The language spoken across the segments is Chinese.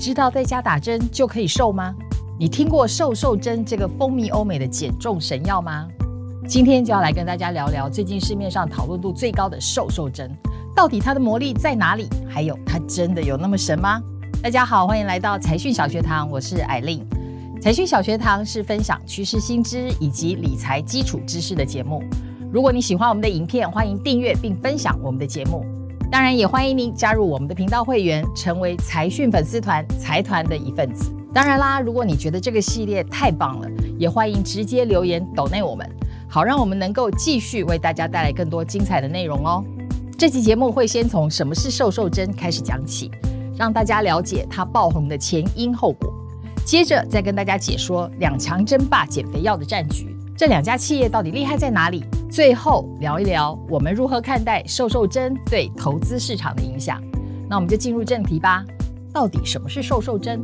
知道在家打针就可以瘦吗？你听过瘦瘦针这个风靡欧美的减重神药吗？今天就要来跟大家聊聊最近市面上讨论度最高的瘦瘦针，到底它的魔力在哪里？还有它真的有那么神吗？大家好，欢迎来到财讯小学堂，我是艾琳。财讯小学堂是分享趋势新知以及理财基础知识的节目。如果你喜欢我们的影片，欢迎订阅并分享我们的节目。当然，也欢迎您加入我们的频道会员，成为财讯粉丝团财团的一份子。当然啦，如果你觉得这个系列太棒了，也欢迎直接留言抖内我们。好，让我们能够继续为大家带来更多精彩的内容哦。这期节目会先从什么是瘦瘦针开始讲起，让大家了解它爆红的前因后果。接着再跟大家解说两强争霸减肥药的战局，这两家企业到底厉害在哪里？最后聊一聊我们如何看待瘦瘦针对投资市场的影响。那我们就进入正题吧。到底什么是瘦瘦针？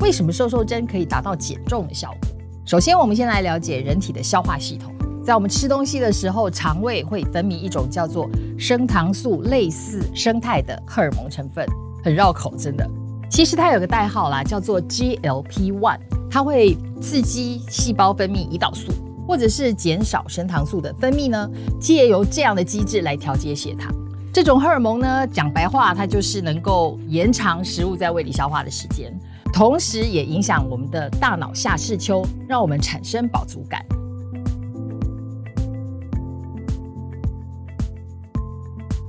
为什么瘦瘦针可以达到减重的效果？首先，我们先来了解人体的消化系统。在我们吃东西的时候，肠胃会分泌一种叫做升糖素类似生态的荷尔蒙成分，很绕口，真的。其实它有个代号啦，叫做 GLP-1，它会刺激细胞分泌胰岛素，或者是减少升糖素的分泌呢，借由这样的机制来调节血糖。这种荷尔蒙呢，讲白话，它就是能够延长食物在胃里消化的时间，同时也影响我们的大脑下视丘，让我们产生饱足感。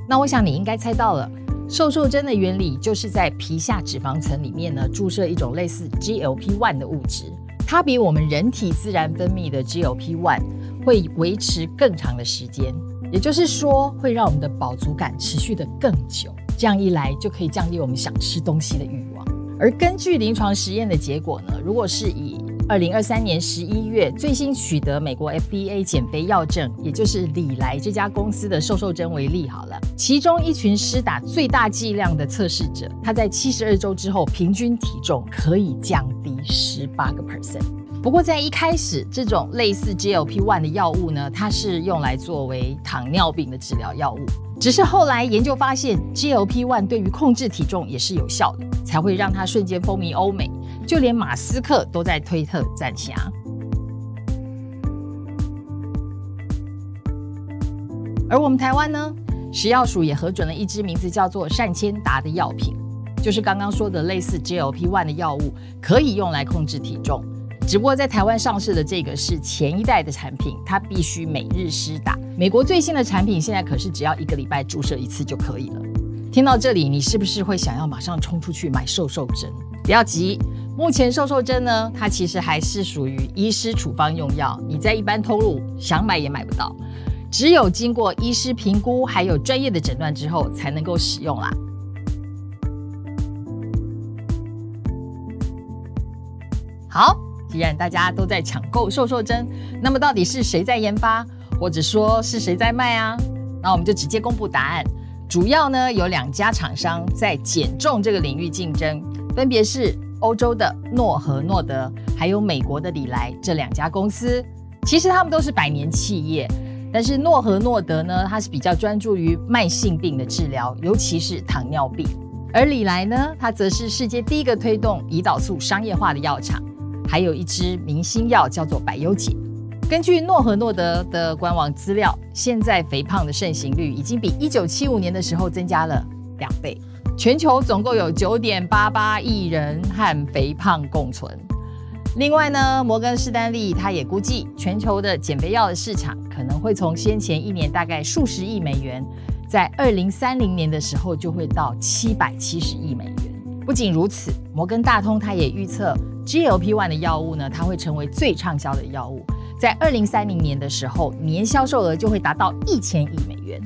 那我想你应该猜到了，瘦瘦针的原理就是在皮下脂肪层里面呢，注射一种类似 GLP-1 的物质，它比我们人体自然分泌的 GLP-1 会维持更长的时间，也就是说会让我们的饱足感持续的更久。这样一来就可以降低我们想吃东西的欲望。而根据临床实验的结果呢，如果是以二零二三年十一月最新取得美国 FDA 减肥药证，也就是礼来这家公司的瘦瘦针为例好了，其中一群施打最大剂量的测试者，他在七十二周之后平均体重可以降低十八个 percent。不过在一开始，这种类似 GLP-1 的药物呢，它是用来作为糖尿病的治疗药物。只是后来研究发现，GLP-1 对于控制体重也是有效的，才会让它瞬间风靡欧美。就连马斯克都在推特赞侠。而我们台湾呢，食药署也核准了一支名字叫做善千达的药品，就是刚刚说的类似 GLP-1 的药物，可以用来控制体重。只不过在台湾上市的这个是前一代的产品，它必须每日施打。美国最新的产品现在可是只要一个礼拜注射一次就可以了。听到这里，你是不是会想要马上冲出去买瘦瘦针？不要急。目前瘦瘦针呢，它其实还是属于医师处方用药，你在一般通路想买也买不到，只有经过医师评估还有专业的诊断之后才能够使用啦。好，既然大家都在抢购瘦瘦针，那么到底是谁在研发，或者说是谁在卖啊？那我们就直接公布答案，主要呢有两家厂商在减重这个领域竞争，分别是。欧洲的诺和诺德，还有美国的礼来这两家公司，其实他们都是百年企业。但是诺和诺德呢，它是比较专注于慢性病的治疗，尤其是糖尿病；而礼来呢，它则是世界第一个推动胰岛素商业化的药厂，还有一支明星药叫做百优解。根据诺和诺德的官网资料，现在肥胖的盛行率已经比一九七五年的时候增加了两倍。全球总共有九点八八亿人和肥胖共存。另外呢，摩根士丹利他也估计，全球的减肥药的市场可能会从先前一年大概数十亿美元，在二零三零年的时候就会到七百七十亿美元。不仅如此，摩根大通他也预测，GLP-1 的药物呢，它会成为最畅销的药物，在二零三零年的时候，年销售额就会达到一千亿美元。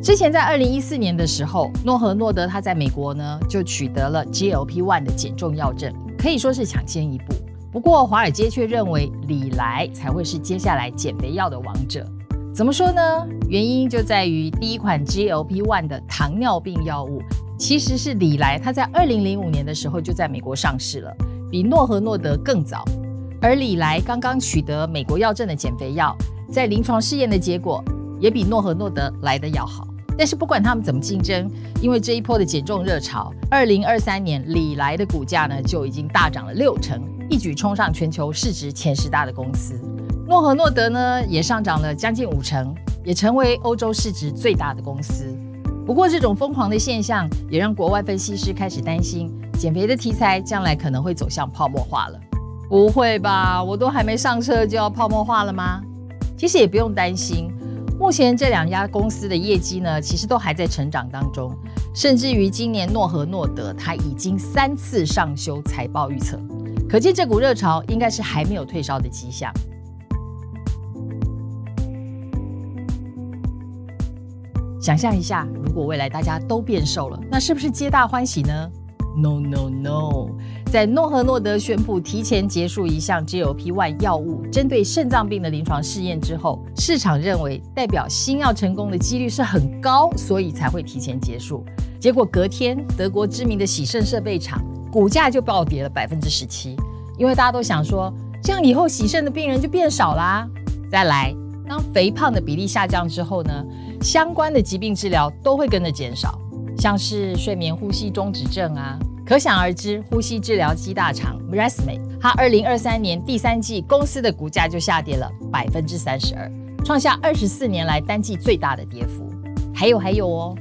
之前在二零一四年的时候，诺和诺德他在美国呢就取得了 GLP-1 的减重药证，可以说是抢先一步。不过华尔街却认为礼来才会是接下来减肥药的王者。怎么说呢？原因就在于第一款 GLP-1 的糖尿病药物，其实是礼来他在二零零五年的时候就在美国上市了，比诺和诺德更早。而礼来刚刚取得美国药证的减肥药，在临床试验的结果也比诺和诺德来得要好。但是不管他们怎么竞争，因为这一波的减重热潮，二零二三年礼来的股价呢就已经大涨了六成，一举冲上全球市值前十大的公司。诺和诺德呢也上涨了将近五成，也成为欧洲市值最大的公司。不过，这种疯狂的现象也让国外分析师开始担心，减肥的题材将来可能会走向泡沫化了。不会吧？我都还没上车就要泡沫化了吗？其实也不用担心，目前这两家公司的业绩呢，其实都还在成长当中，甚至于今年诺和诺德它已经三次上修财报预测，可见这股热潮应该是还没有退烧的迹象。想象一下，如果未来大家都变瘦了，那是不是皆大欢喜呢？No No No！在诺和诺德宣布提前结束一项 GLP-1 药物针对肾脏病的临床试验之后，市场认为代表新药成功的几率是很高，所以才会提前结束。结果隔天，德国知名的洗肾设备厂股价就暴跌了百分之十七，因为大家都想说，这样以后洗肾的病人就变少啦。再来，当肥胖的比例下降之后呢，相关的疾病治疗都会跟着减少，像是睡眠呼吸中止症啊。可想而知，呼吸治疗机大厂 ResMed，它二零二三年第三季公司的股价就下跌了百分之三十二，创下二十四年来单季最大的跌幅。还有还有哦，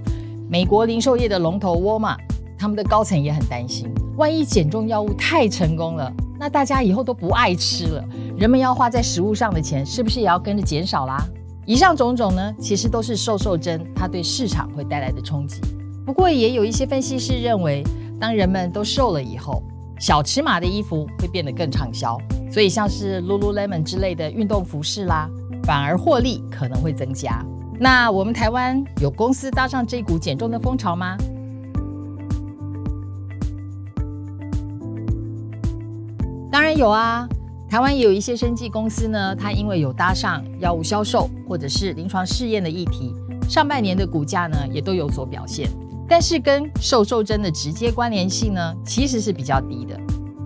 美国零售业的龙头沃尔玛，他们的高层也很担心，万一减重药物太成功了，那大家以后都不爱吃了，人们要花在食物上的钱是不是也要跟着减少啦？以上种种呢，其实都是瘦瘦针它对市场会带来的冲击。不过，也有一些分析师认为，当人们都瘦了以后，小尺码的衣服会变得更畅销，所以像是 Lululemon 之类的运动服饰啦，反而获利可能会增加。那我们台湾有公司搭上这股减重的风潮吗？当然有啊。台湾也有一些生技公司呢，它因为有搭上药物销售或者是临床试验的议题，上半年的股价呢也都有所表现。但是跟瘦瘦针的直接关联性呢，其实是比较低的。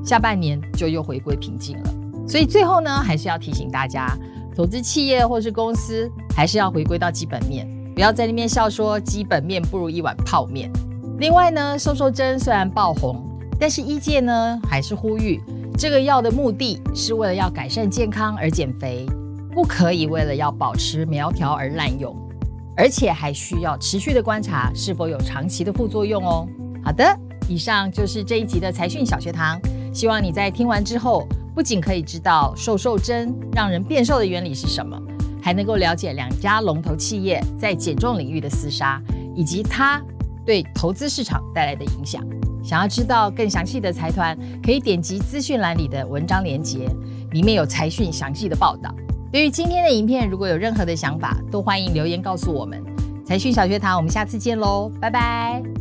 下半年就又回归平静了。所以最后呢，还是要提醒大家，投资企业或是公司，还是要回归到基本面，不要在那边笑说基本面不如一碗泡面。另外呢，瘦瘦针虽然爆红，但是医界呢还是呼吁。这个药的目的是为了要改善健康而减肥，不可以为了要保持苗条而滥用，而且还需要持续的观察是否有长期的副作用哦。好的，以上就是这一集的财讯小学堂，希望你在听完之后，不仅可以知道瘦瘦针让人变瘦的原理是什么，还能够了解两家龙头企业在减重领域的厮杀，以及它对投资市场带来的影响。想要知道更详细的财团，可以点击资讯栏里的文章连接，里面有财讯详细的报道。对于今天的影片，如果有任何的想法，都欢迎留言告诉我们。财讯小学堂，我们下次见喽，拜拜。